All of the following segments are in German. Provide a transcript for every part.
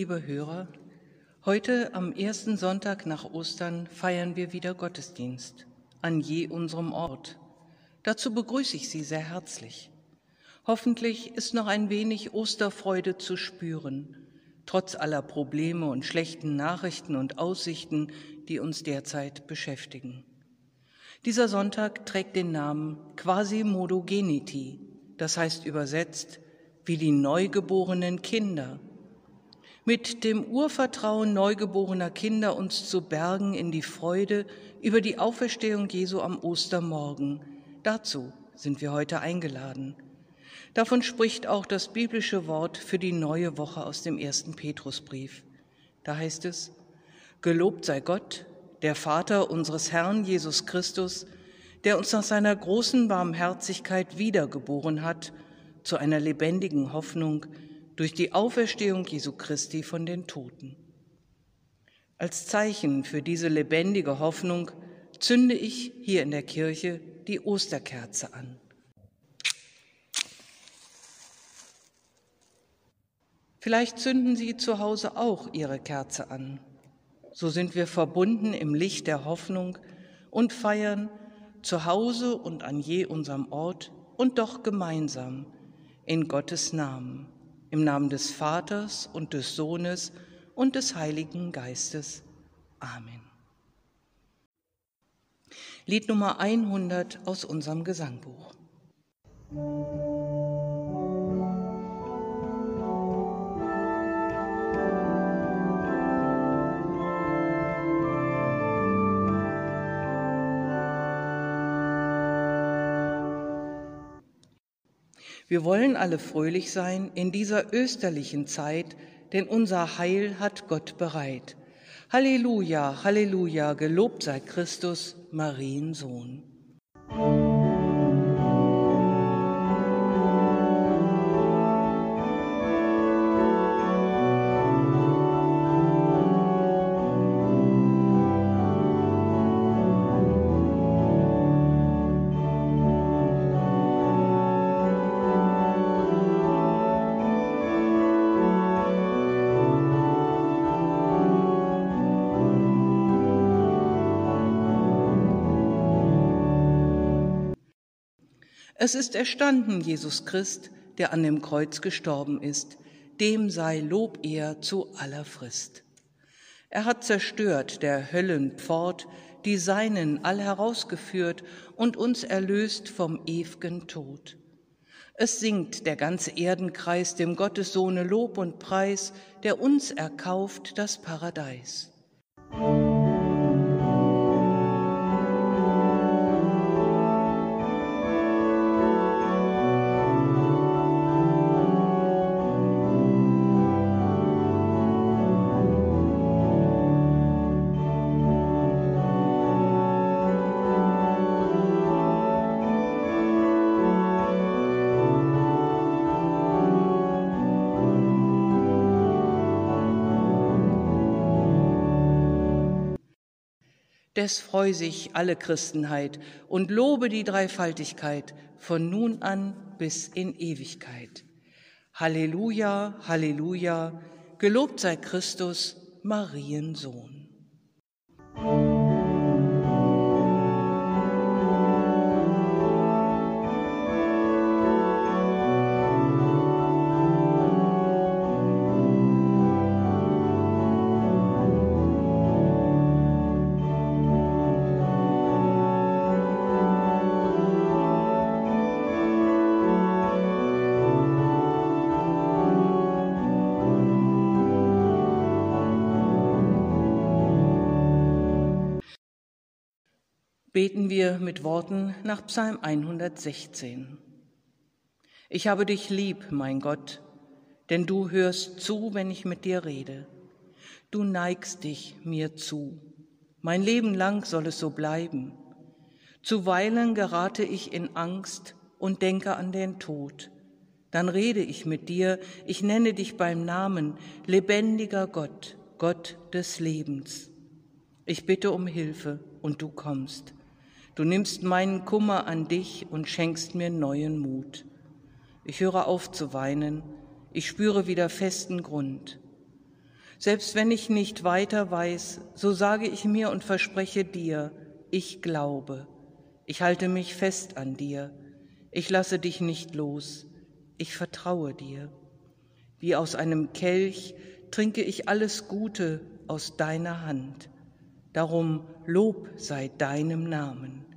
liebe Hörer, heute am ersten Sonntag nach Ostern feiern wir wieder Gottesdienst an je unserem Ort. Dazu begrüße ich Sie sehr herzlich. Hoffentlich ist noch ein wenig Osterfreude zu spüren, trotz aller Probleme und schlechten Nachrichten und Aussichten, die uns derzeit beschäftigen. Dieser Sonntag trägt den Namen Quasimodogeniti, das heißt übersetzt wie die neugeborenen Kinder. Mit dem Urvertrauen neugeborener Kinder uns zu bergen in die Freude über die Auferstehung Jesu am Ostermorgen. Dazu sind wir heute eingeladen. Davon spricht auch das biblische Wort für die neue Woche aus dem ersten Petrusbrief. Da heißt es, Gelobt sei Gott, der Vater unseres Herrn Jesus Christus, der uns nach seiner großen Barmherzigkeit wiedergeboren hat zu einer lebendigen Hoffnung durch die Auferstehung Jesu Christi von den Toten. Als Zeichen für diese lebendige Hoffnung zünde ich hier in der Kirche die Osterkerze an. Vielleicht zünden Sie zu Hause auch Ihre Kerze an. So sind wir verbunden im Licht der Hoffnung und feiern zu Hause und an je unserem Ort und doch gemeinsam in Gottes Namen, im Namen des Vaters und des Sohnes und des Heiligen Geistes. Amen. Lied Nummer 100 aus unserem Gesangbuch. Wir wollen alle fröhlich sein in dieser österlichen Zeit, denn unser Heil hat Gott bereit. Halleluja, Halleluja, gelobt sei Christus, Mariensohn. Es ist erstanden, Jesus Christ, der an dem Kreuz gestorben ist, dem sei Lob er zu aller Frist. Er hat zerstört der Höllenpfort, die Seinen all herausgeführt und uns erlöst vom ew'gen Tod. Es singt der ganze Erdenkreis dem Gottessohne Lob und Preis, der uns erkauft das Paradies. Des freu sich alle Christenheit und lobe die Dreifaltigkeit von nun an bis in Ewigkeit. Halleluja, Halleluja, gelobt sei Christus, Mariensohn. Beten wir mit Worten nach Psalm 116. Ich habe dich lieb, mein Gott, denn du hörst zu, wenn ich mit dir rede. Du neigst dich mir zu. Mein Leben lang soll es so bleiben. Zuweilen gerate ich in Angst und denke an den Tod. Dann rede ich mit dir, ich nenne dich beim Namen, lebendiger Gott, Gott des Lebens. Ich bitte um Hilfe und du kommst. Du nimmst meinen Kummer an dich und schenkst mir neuen Mut. Ich höre auf zu weinen, ich spüre wieder festen Grund. Selbst wenn ich nicht weiter weiß, so sage ich mir und verspreche dir, ich glaube, ich halte mich fest an dir, ich lasse dich nicht los, ich vertraue dir. Wie aus einem Kelch trinke ich alles Gute aus deiner Hand. Darum Lob sei deinem Namen.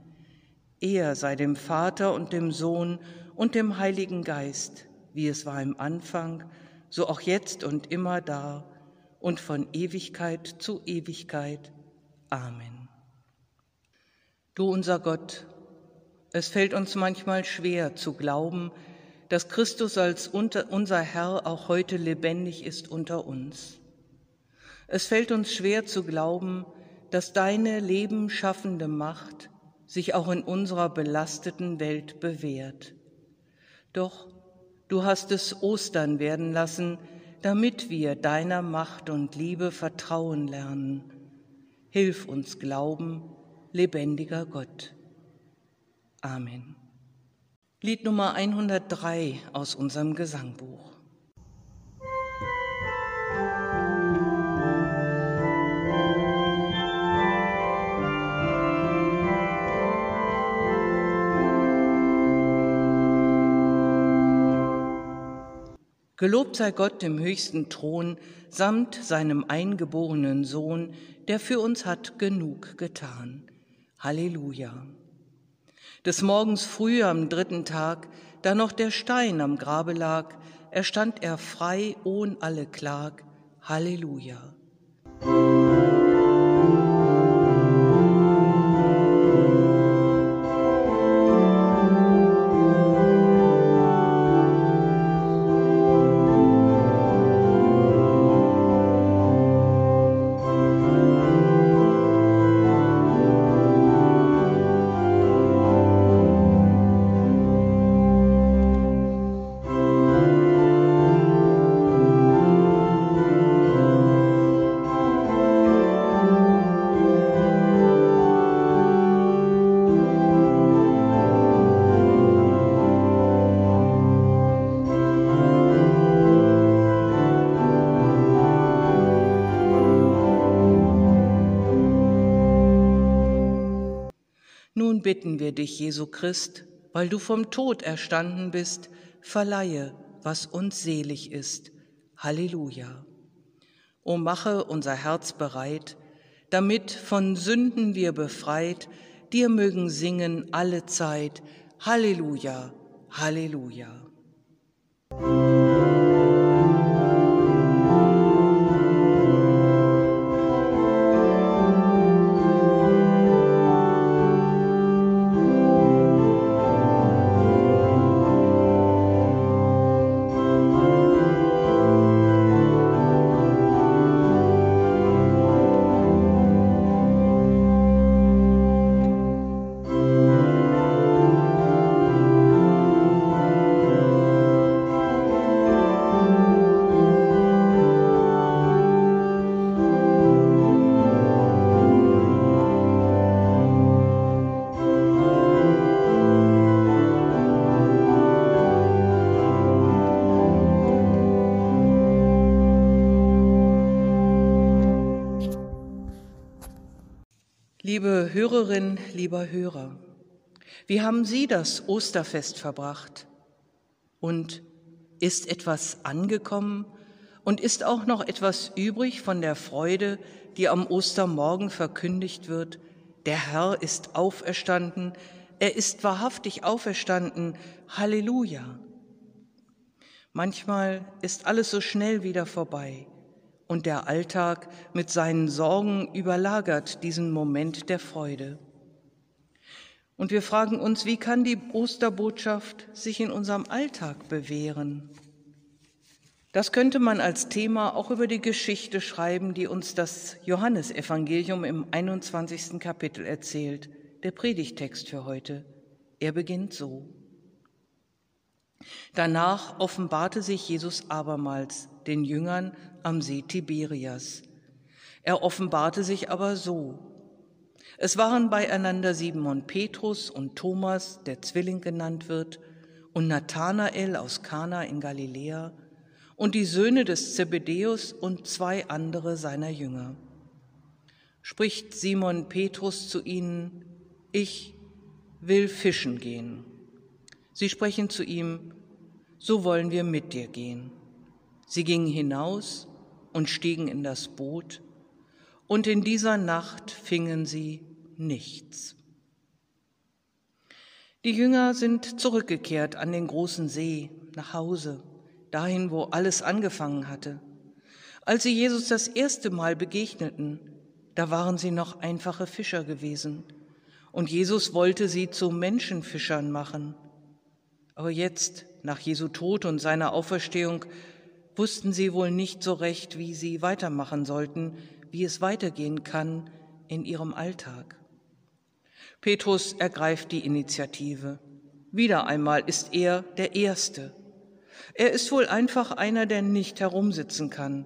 Er sei dem Vater und dem Sohn und dem Heiligen Geist, wie es war im Anfang, so auch jetzt und immer da und von Ewigkeit zu Ewigkeit. Amen. Du unser Gott, es fällt uns manchmal schwer zu glauben, dass Christus als unser Herr auch heute lebendig ist unter uns. Es fällt uns schwer zu glauben, dass deine lebenschaffende Macht sich auch in unserer belasteten Welt bewährt. Doch du hast es Ostern werden lassen, damit wir deiner Macht und Liebe vertrauen lernen. Hilf uns glauben, lebendiger Gott. Amen. Lied Nummer 103 aus unserem Gesangbuch. Gelobt sei Gott im höchsten Thron, samt seinem eingeborenen Sohn, der für uns hat genug getan. Halleluja. Des Morgens früh am dritten Tag, da noch der Stein am Grabe lag, erstand er frei ohn alle Klag. Halleluja. Bitten wir dich, Jesu Christ, weil du vom Tod erstanden bist, verleihe, was uns selig ist. Halleluja. O mache unser Herz bereit, damit von Sünden wir befreit, dir mögen singen alle Zeit. Halleluja, Halleluja. Liebe Hörerin, lieber Hörer, wie haben Sie das Osterfest verbracht? Und ist etwas angekommen? Und ist auch noch etwas übrig von der Freude, die am Ostermorgen verkündigt wird? Der Herr ist auferstanden, er ist wahrhaftig auferstanden, Halleluja. Manchmal ist alles so schnell wieder vorbei und der Alltag mit seinen Sorgen überlagert diesen Moment der Freude. Und wir fragen uns, wie kann die Osterbotschaft sich in unserem Alltag bewähren? Das könnte man als Thema auch über die Geschichte schreiben, die uns das Johannesevangelium im 21. Kapitel erzählt, der Predigtext für heute. Er beginnt so. Danach offenbarte sich Jesus abermals den Jüngern am See Tiberias. Er offenbarte sich aber so. Es waren beieinander Simon Petrus und Thomas, der Zwilling genannt wird, und Nathanael aus Kana in Galiläa, und die Söhne des Zebedäus und zwei andere seiner Jünger. Spricht Simon Petrus zu ihnen, ich will fischen gehen. Sie sprechen zu ihm, so wollen wir mit dir gehen. Sie gingen hinaus und stiegen in das Boot, und in dieser Nacht fingen sie nichts. Die Jünger sind zurückgekehrt an den großen See nach Hause dahin, wo alles angefangen hatte. Als sie Jesus das erste Mal begegneten, da waren sie noch einfache Fischer gewesen. Und Jesus wollte sie zu Menschenfischern machen. Aber jetzt, nach Jesu Tod und seiner Auferstehung, wussten sie wohl nicht so recht, wie sie weitermachen sollten, wie es weitergehen kann in ihrem Alltag. Petrus ergreift die Initiative. Wieder einmal ist er der Erste. Er ist wohl einfach einer, der nicht herumsitzen kann.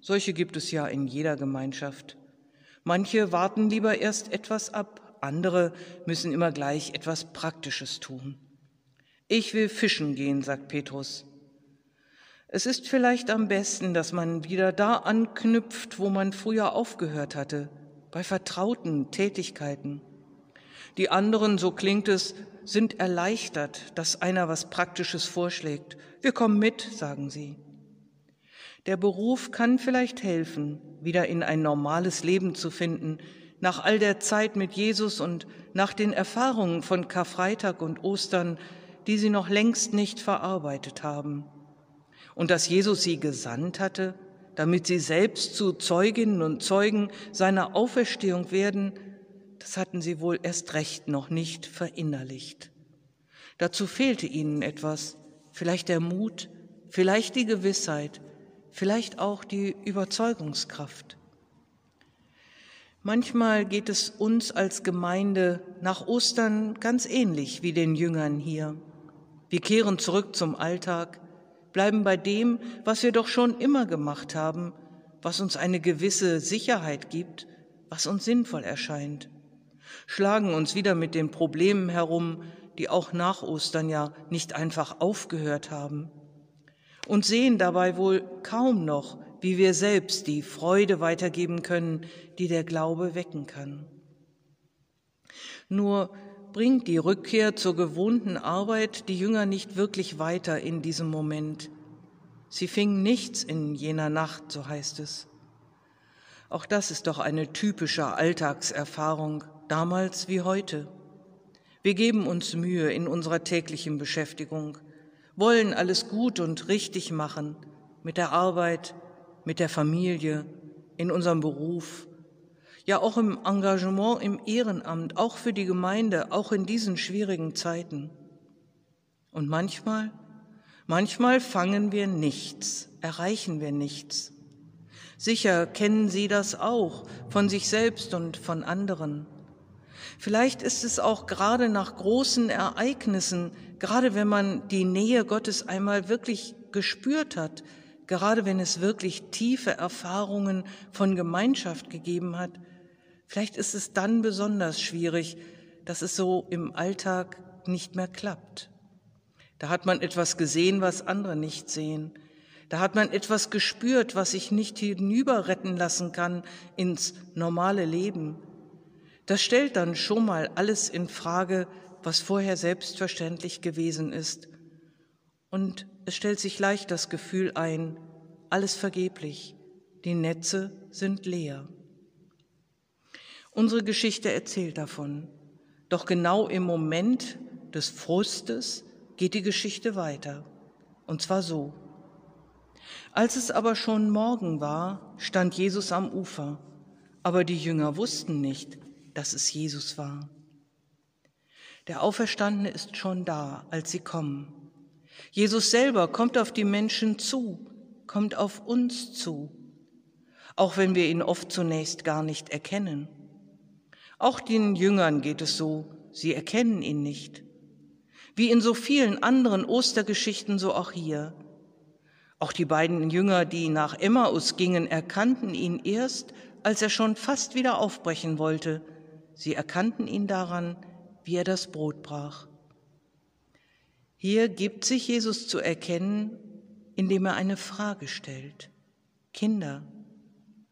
Solche gibt es ja in jeder Gemeinschaft. Manche warten lieber erst etwas ab, andere müssen immer gleich etwas Praktisches tun. Ich will fischen gehen, sagt Petrus. Es ist vielleicht am besten, dass man wieder da anknüpft, wo man früher aufgehört hatte, bei vertrauten Tätigkeiten. Die anderen, so klingt es, sind erleichtert, dass einer was Praktisches vorschlägt. Wir kommen mit, sagen sie. Der Beruf kann vielleicht helfen, wieder in ein normales Leben zu finden, nach all der Zeit mit Jesus und nach den Erfahrungen von Karfreitag und Ostern, die sie noch längst nicht verarbeitet haben. Und dass Jesus sie gesandt hatte, damit sie selbst zu Zeuginnen und Zeugen seiner Auferstehung werden, das hatten sie wohl erst recht noch nicht verinnerlicht. Dazu fehlte ihnen etwas, vielleicht der Mut, vielleicht die Gewissheit, vielleicht auch die Überzeugungskraft. Manchmal geht es uns als Gemeinde nach Ostern ganz ähnlich wie den Jüngern hier. Wir kehren zurück zum Alltag, bleiben bei dem, was wir doch schon immer gemacht haben, was uns eine gewisse Sicherheit gibt, was uns sinnvoll erscheint schlagen uns wieder mit den Problemen herum, die auch nach Ostern ja nicht einfach aufgehört haben, und sehen dabei wohl kaum noch, wie wir selbst die Freude weitergeben können, die der Glaube wecken kann. Nur bringt die Rückkehr zur gewohnten Arbeit die Jünger nicht wirklich weiter in diesem Moment. Sie fingen nichts in jener Nacht, so heißt es. Auch das ist doch eine typische Alltagserfahrung, damals wie heute. Wir geben uns Mühe in unserer täglichen Beschäftigung, wollen alles gut und richtig machen, mit der Arbeit, mit der Familie, in unserem Beruf, ja auch im Engagement im Ehrenamt, auch für die Gemeinde, auch in diesen schwierigen Zeiten. Und manchmal, manchmal fangen wir nichts, erreichen wir nichts. Sicher kennen Sie das auch von sich selbst und von anderen. Vielleicht ist es auch gerade nach großen Ereignissen, gerade wenn man die Nähe Gottes einmal wirklich gespürt hat, gerade wenn es wirklich tiefe Erfahrungen von Gemeinschaft gegeben hat, vielleicht ist es dann besonders schwierig, dass es so im Alltag nicht mehr klappt. Da hat man etwas gesehen, was andere nicht sehen. Da hat man etwas gespürt, was sich nicht hinüber retten lassen kann ins normale Leben. Das stellt dann schon mal alles in Frage, was vorher selbstverständlich gewesen ist. Und es stellt sich leicht das Gefühl ein, alles vergeblich, die Netze sind leer. Unsere Geschichte erzählt davon. Doch genau im Moment des Frustes geht die Geschichte weiter. Und zwar so. Als es aber schon Morgen war, stand Jesus am Ufer, aber die Jünger wussten nicht, dass es Jesus war. Der Auferstandene ist schon da, als sie kommen. Jesus selber kommt auf die Menschen zu. kommt auf uns zu, auch wenn wir ihn oft zunächst gar nicht erkennen. Auch den Jüngern geht es so, sie erkennen ihn nicht. Wie in so vielen anderen Ostergeschichten, so auch hier. Auch die beiden Jünger, die nach Emmaus gingen, erkannten ihn erst, als er schon fast wieder aufbrechen wollte. Sie erkannten ihn daran, wie er das Brot brach. Hier gibt sich Jesus zu erkennen, indem er eine Frage stellt. Kinder,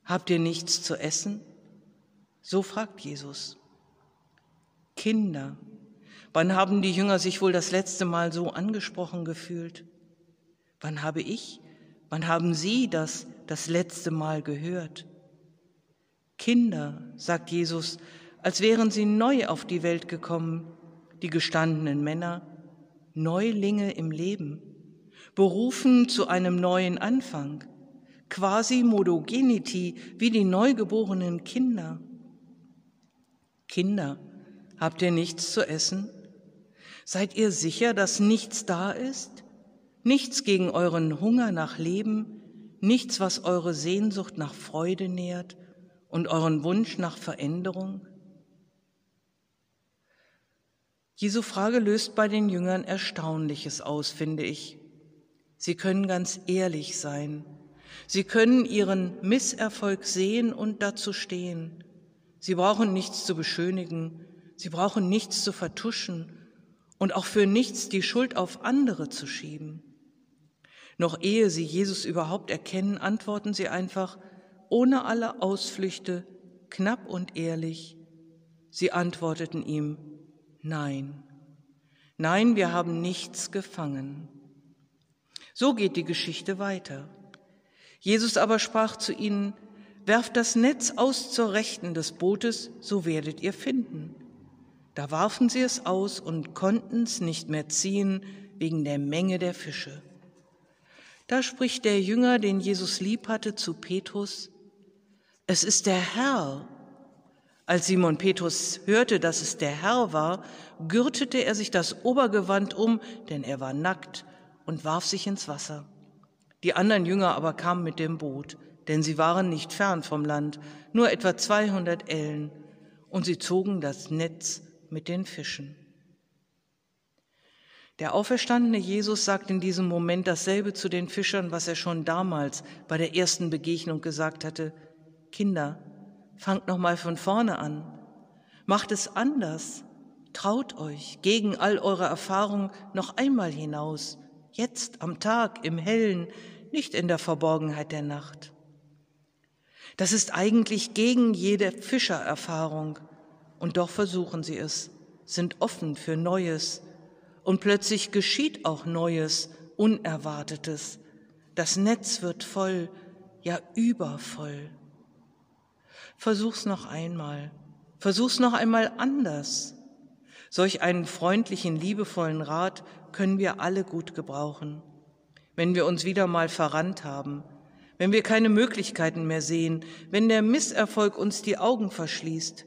habt ihr nichts zu essen? So fragt Jesus. Kinder, wann haben die Jünger sich wohl das letzte Mal so angesprochen gefühlt? Wann habe ich, wann haben Sie das das letzte Mal gehört? Kinder, sagt Jesus, als wären sie neu auf die Welt gekommen, die gestandenen Männer, Neulinge im Leben, berufen zu einem neuen Anfang, quasi Modogenity wie die neugeborenen Kinder. Kinder, habt ihr nichts zu essen? Seid ihr sicher, dass nichts da ist? Nichts gegen euren Hunger nach Leben, nichts, was eure Sehnsucht nach Freude nährt und euren Wunsch nach Veränderung? Jesu Frage löst bei den Jüngern Erstaunliches aus, finde ich. Sie können ganz ehrlich sein. Sie können ihren Misserfolg sehen und dazu stehen. Sie brauchen nichts zu beschönigen. Sie brauchen nichts zu vertuschen und auch für nichts die Schuld auf andere zu schieben. Noch ehe sie Jesus überhaupt erkennen, antworten sie einfach, ohne alle Ausflüchte, knapp und ehrlich. Sie antworteten ihm, nein, nein, wir haben nichts gefangen. So geht die Geschichte weiter. Jesus aber sprach zu ihnen, werft das Netz aus zur Rechten des Bootes, so werdet ihr finden. Da warfen sie es aus und konnten es nicht mehr ziehen wegen der Menge der Fische. Da spricht der Jünger, den Jesus lieb hatte, zu Petrus, es ist der Herr. Als Simon Petrus hörte, dass es der Herr war, gürtete er sich das Obergewand um, denn er war nackt, und warf sich ins Wasser. Die anderen Jünger aber kamen mit dem Boot, denn sie waren nicht fern vom Land, nur etwa 200 Ellen, und sie zogen das Netz mit den Fischen. Der auferstandene Jesus sagt in diesem Moment dasselbe zu den Fischern, was er schon damals bei der ersten Begegnung gesagt hatte. Kinder, fangt noch mal von vorne an. Macht es anders. Traut euch gegen all eure Erfahrung noch einmal hinaus. Jetzt am Tag, im Hellen, nicht in der Verborgenheit der Nacht. Das ist eigentlich gegen jede Fischererfahrung. Und doch versuchen sie es, sind offen für Neues. Und plötzlich geschieht auch Neues, Unerwartetes. Das Netz wird voll, ja übervoll. Versuch's noch einmal. Versuch's noch einmal anders. Solch einen freundlichen, liebevollen Rat können wir alle gut gebrauchen. Wenn wir uns wieder mal verrannt haben, wenn wir keine Möglichkeiten mehr sehen, wenn der Misserfolg uns die Augen verschließt.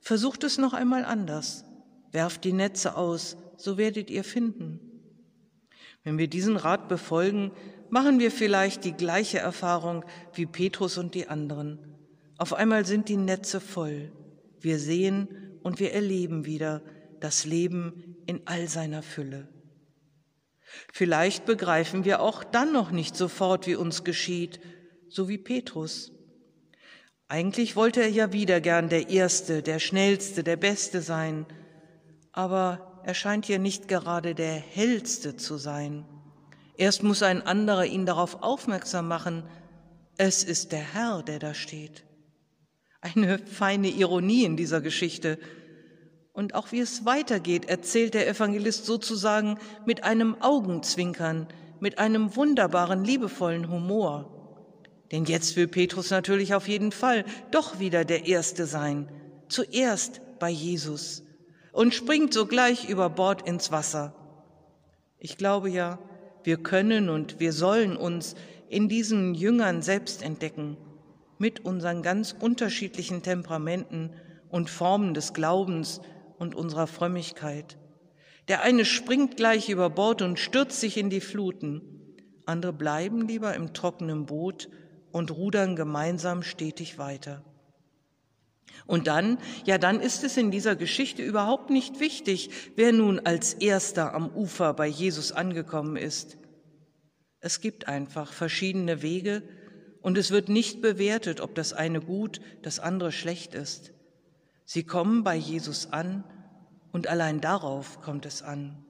Versucht es noch einmal anders. Werft die Netze aus, so werdet ihr finden. Wenn wir diesen Rat befolgen, machen wir vielleicht die gleiche Erfahrung wie Petrus und die anderen. Auf einmal sind die Netze voll. Wir sehen und wir erleben wieder das Leben in all seiner Fülle. Vielleicht begreifen wir auch dann noch nicht sofort, wie uns geschieht, so wie Petrus. Eigentlich wollte er ja wieder gern der Erste, der Schnellste, der Beste sein, aber er scheint hier nicht gerade der Hellste zu sein. Erst muss ein anderer ihn darauf aufmerksam machen, es ist der Herr, der da steht. Eine feine Ironie in dieser Geschichte. Und auch wie es weitergeht, erzählt der Evangelist sozusagen mit einem Augenzwinkern, mit einem wunderbaren, liebevollen Humor. Denn jetzt will Petrus natürlich auf jeden Fall doch wieder der Erste sein, zuerst bei Jesus und springt sogleich über Bord ins Wasser. Ich glaube ja, wir können und wir sollen uns in diesen Jüngern selbst entdecken mit unseren ganz unterschiedlichen Temperamenten und Formen des Glaubens und unserer Frömmigkeit. Der eine springt gleich über Bord und stürzt sich in die Fluten. andere bleiben lieber im trockenen Boot und rudern gemeinsam stetig weiter. Und dann, ja, dann ist es in dieser Geschichte überhaupt nicht wichtig, wer nun als erster am Ufer bei Jesus angekommen ist. Es gibt einfach verschiedene Wege und es wird nicht bewertet, ob das eine gut, das andere schlecht ist. Sie kommen bei Jesus an und allein darauf kommt es an.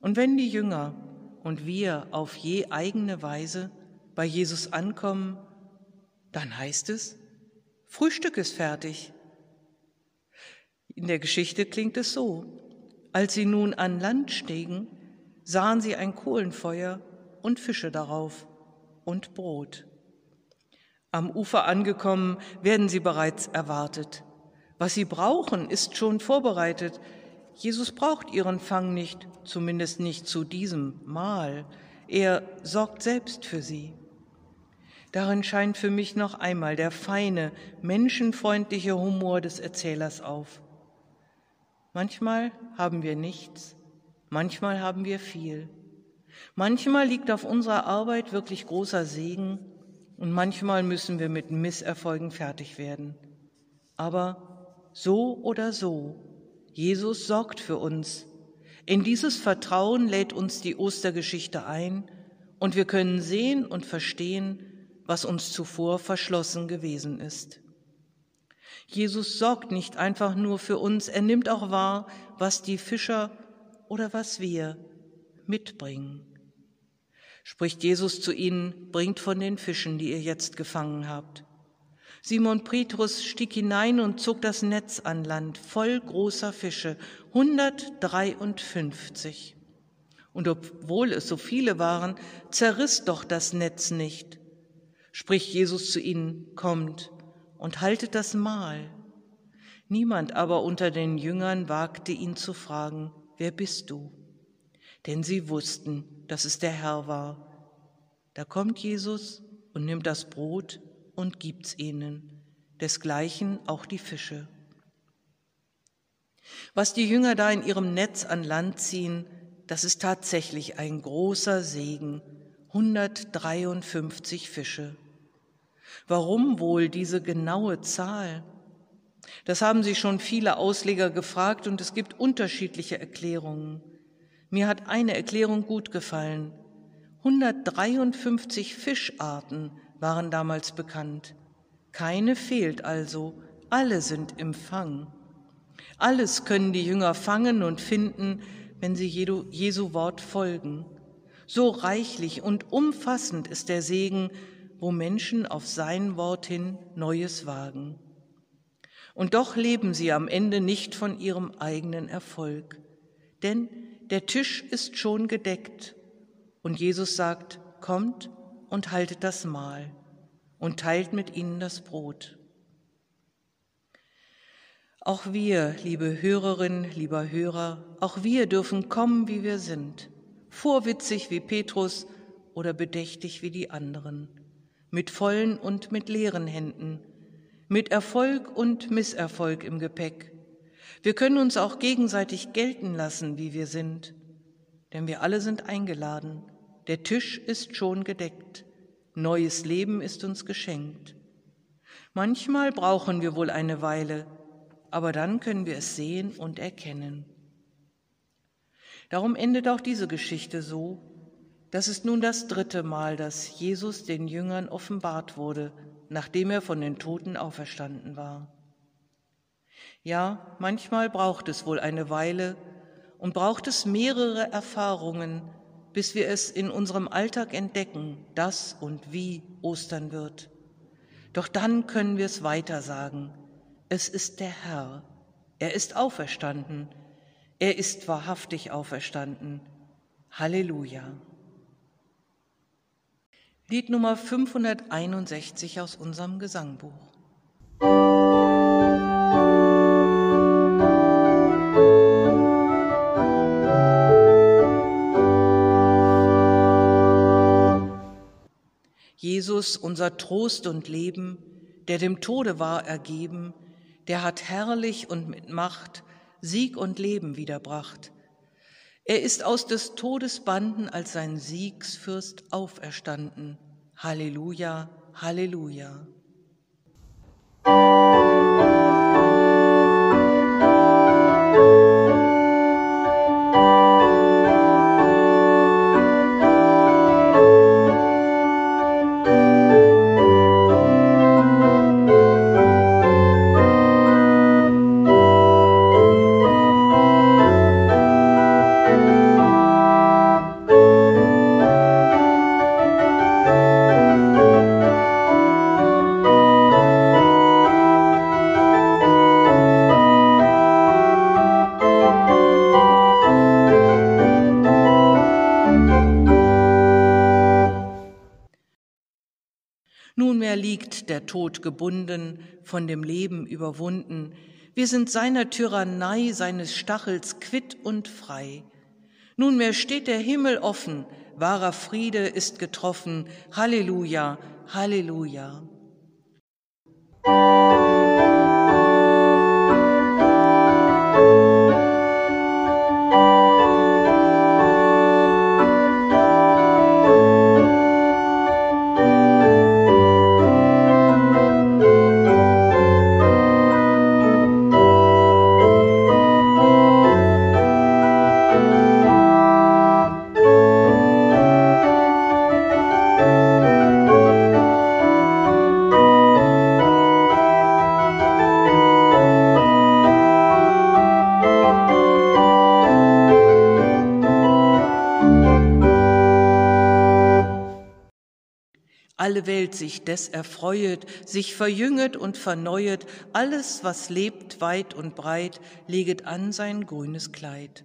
Und wenn die Jünger und wir auf je eigene Weise bei Jesus ankommen, dann heißt es, Frühstück ist fertig. In der Geschichte klingt es so. Als sie nun an Land stiegen, sahen sie ein Kohlenfeuer und Fische darauf und Brot. Am Ufer angekommen, werden sie bereits erwartet. Was sie brauchen, ist schon vorbereitet. Jesus braucht ihren Fang nicht, zumindest nicht zu diesem Mal. Er sorgt selbst für sie. Darin scheint für mich noch einmal der feine, menschenfreundliche Humor des Erzählers auf. Manchmal haben wir nichts, manchmal haben wir viel. Manchmal liegt auf unserer Arbeit wirklich großer Segen und manchmal müssen wir mit Misserfolgen fertig werden. Aber so oder so, Jesus sorgt für uns. In dieses Vertrauen lädt uns die Ostergeschichte ein und wir können sehen und verstehen, was uns zuvor verschlossen gewesen ist. Jesus sorgt nicht einfach nur für uns, er nimmt auch wahr, was die Fischer oder was wir mitbringen. Spricht Jesus zu ihnen, bringt von den Fischen, die ihr jetzt gefangen habt. Simon Petrus stieg hinein und zog das Netz an Land, voll großer Fische, 153. Und obwohl es so viele waren, zerriss doch das Netz nicht spricht Jesus zu ihnen, kommt und haltet das Mahl. Niemand aber unter den Jüngern wagte ihn zu fragen, wer bist du? Denn sie wussten, dass es der Herr war. Da kommt Jesus und nimmt das Brot und gibt's ihnen, desgleichen auch die Fische. Was die Jünger da in ihrem Netz an Land ziehen, das ist tatsächlich ein großer Segen 153 Fische. Warum wohl diese genaue Zahl? Das haben sich schon viele Ausleger gefragt und es gibt unterschiedliche Erklärungen. Mir hat eine Erklärung gut gefallen. 153 Fischarten waren damals bekannt. Keine fehlt also, alle sind im Fang. Alles können die Jünger fangen und finden, wenn sie Jesu Wort folgen. So reichlich und umfassend ist der Segen, wo Menschen auf sein Wort hin Neues wagen. Und doch leben sie am Ende nicht von ihrem eigenen Erfolg, denn der Tisch ist schon gedeckt und Jesus sagt, kommt und haltet das Mahl und teilt mit ihnen das Brot. Auch wir, liebe Hörerinnen, lieber Hörer, auch wir dürfen kommen, wie wir sind vorwitzig wie Petrus oder bedächtig wie die anderen, mit vollen und mit leeren Händen, mit Erfolg und Misserfolg im Gepäck. Wir können uns auch gegenseitig gelten lassen, wie wir sind, denn wir alle sind eingeladen. Der Tisch ist schon gedeckt. Neues Leben ist uns geschenkt. Manchmal brauchen wir wohl eine Weile, aber dann können wir es sehen und erkennen. Darum endet auch diese Geschichte so. Das ist nun das dritte Mal, dass Jesus den Jüngern offenbart wurde, nachdem er von den Toten auferstanden war. Ja, manchmal braucht es wohl eine Weile und braucht es mehrere Erfahrungen, bis wir es in unserem Alltag entdecken, dass und wie Ostern wird. Doch dann können wir es weiter sagen. Es ist der Herr. Er ist auferstanden. Er ist wahrhaftig auferstanden. Halleluja. Lied Nummer 561 aus unserem Gesangbuch. Jesus, unser Trost und Leben, der dem Tode war ergeben, der hat herrlich und mit Macht Sieg und Leben wiederbracht. Er ist aus des Todes Banden als sein Siegsfürst auferstanden. Halleluja, Halleluja. Tod gebunden, von dem Leben überwunden. Wir sind seiner Tyrannei, seines Stachels quitt und frei. Nunmehr steht der Himmel offen, wahrer Friede ist getroffen. Halleluja, Halleluja. Alle Welt sich des erfreuet, sich verjünget und verneuet, alles, was lebt weit und breit, leget an sein grünes Kleid.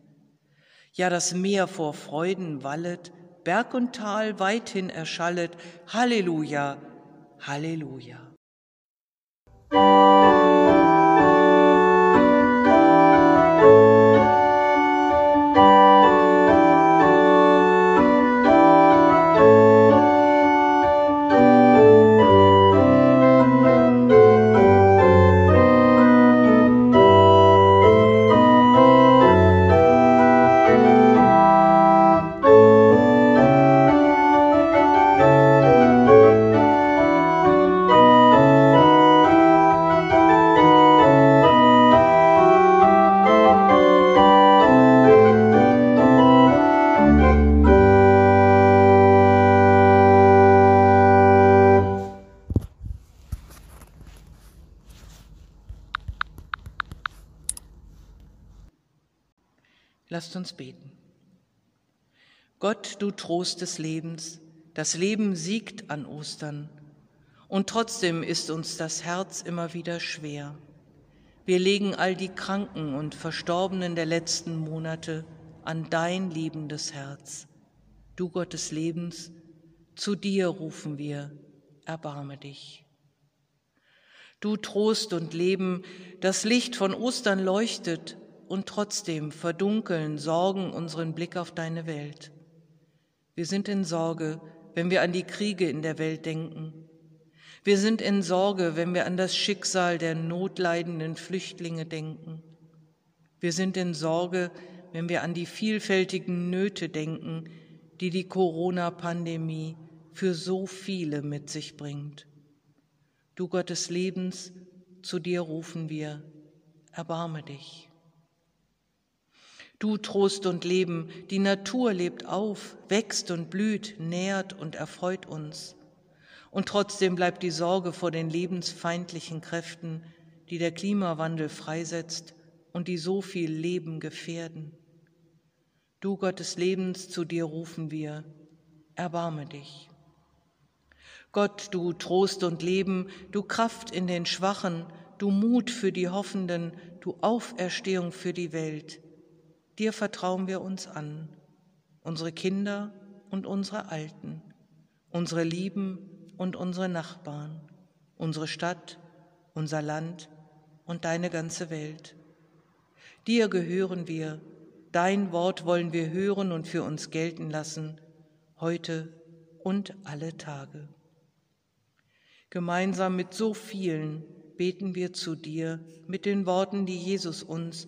Ja, das Meer vor Freuden wallet, Berg und Tal weithin erschallet, Halleluja, Halleluja. Du Trost des Lebens, das Leben siegt an Ostern, und trotzdem ist uns das Herz immer wieder schwer. Wir legen all die Kranken und Verstorbenen der letzten Monate an dein liebendes Herz. Du Gott des Lebens, zu dir rufen wir, erbarme dich. Du Trost und Leben, das Licht von Ostern leuchtet, und trotzdem verdunkeln Sorgen unseren Blick auf deine Welt. Wir sind in Sorge, wenn wir an die Kriege in der Welt denken. Wir sind in Sorge, wenn wir an das Schicksal der notleidenden Flüchtlinge denken. Wir sind in Sorge, wenn wir an die vielfältigen Nöte denken, die die Corona-Pandemie für so viele mit sich bringt. Du Gott des Lebens, zu dir rufen wir, erbarme dich. Du Trost und Leben, die Natur lebt auf, wächst und blüht, nährt und erfreut uns. Und trotzdem bleibt die Sorge vor den lebensfeindlichen Kräften, die der Klimawandel freisetzt und die so viel Leben gefährden. Du Gott des Lebens, zu dir rufen wir, erbarme dich. Gott, du Trost und Leben, du Kraft in den Schwachen, du Mut für die Hoffenden, du Auferstehung für die Welt, Dir vertrauen wir uns an, unsere Kinder und unsere Alten, unsere Lieben und unsere Nachbarn, unsere Stadt, unser Land und deine ganze Welt. Dir gehören wir, dein Wort wollen wir hören und für uns gelten lassen, heute und alle Tage. Gemeinsam mit so vielen beten wir zu dir mit den Worten, die Jesus uns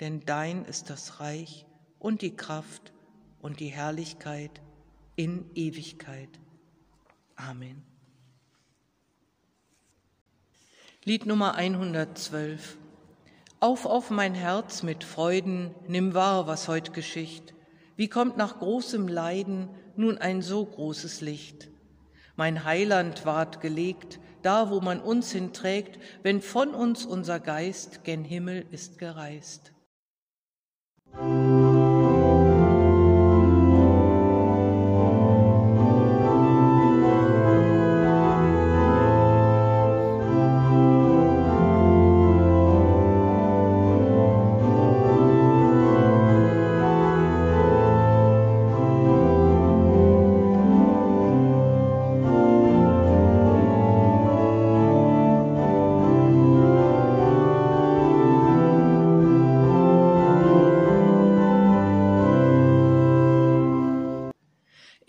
Denn dein ist das Reich und die Kraft und die Herrlichkeit in Ewigkeit. Amen. Lied Nummer 112. Auf, auf mein Herz mit Freuden, nimm wahr, was heut geschicht. Wie kommt nach großem Leiden nun ein so großes Licht? Mein Heiland ward gelegt, da wo man uns hinträgt, wenn von uns unser Geist gen Himmel ist gereist.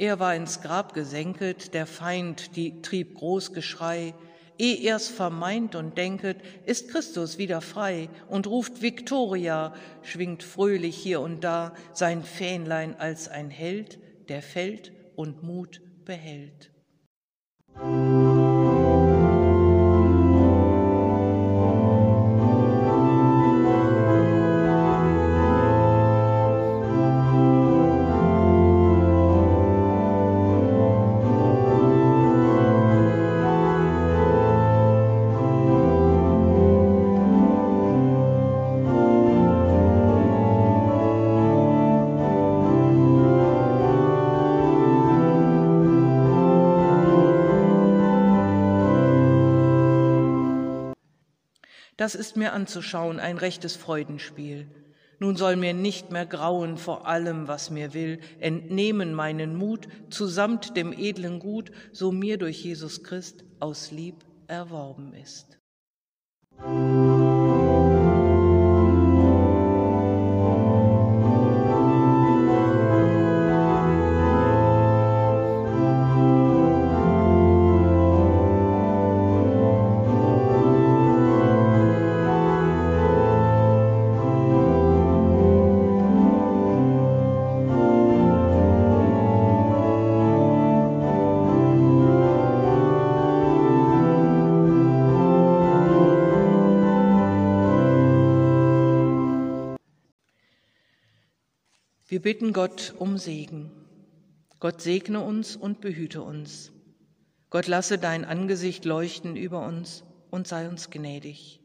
Er war ins Grab gesenket, der Feind die trieb groß Geschrei. Eh er's vermeint und denket, ist Christus wieder frei und ruft Victoria, schwingt fröhlich hier und da sein Fähnlein als ein Held, der fällt und Mut behält. Das ist mir anzuschauen ein rechtes Freudenspiel. Nun soll mir nicht mehr grauen vor allem, was mir will, entnehmen meinen Mut, zusamt dem edlen Gut, so mir durch Jesus Christ aus Lieb erworben ist. Wir bitten Gott um Segen. Gott segne uns und behüte uns. Gott lasse dein Angesicht leuchten über uns und sei uns gnädig.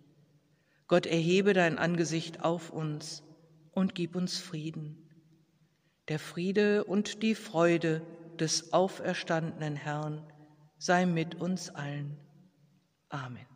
Gott erhebe dein Angesicht auf uns und gib uns Frieden. Der Friede und die Freude des auferstandenen Herrn sei mit uns allen. Amen.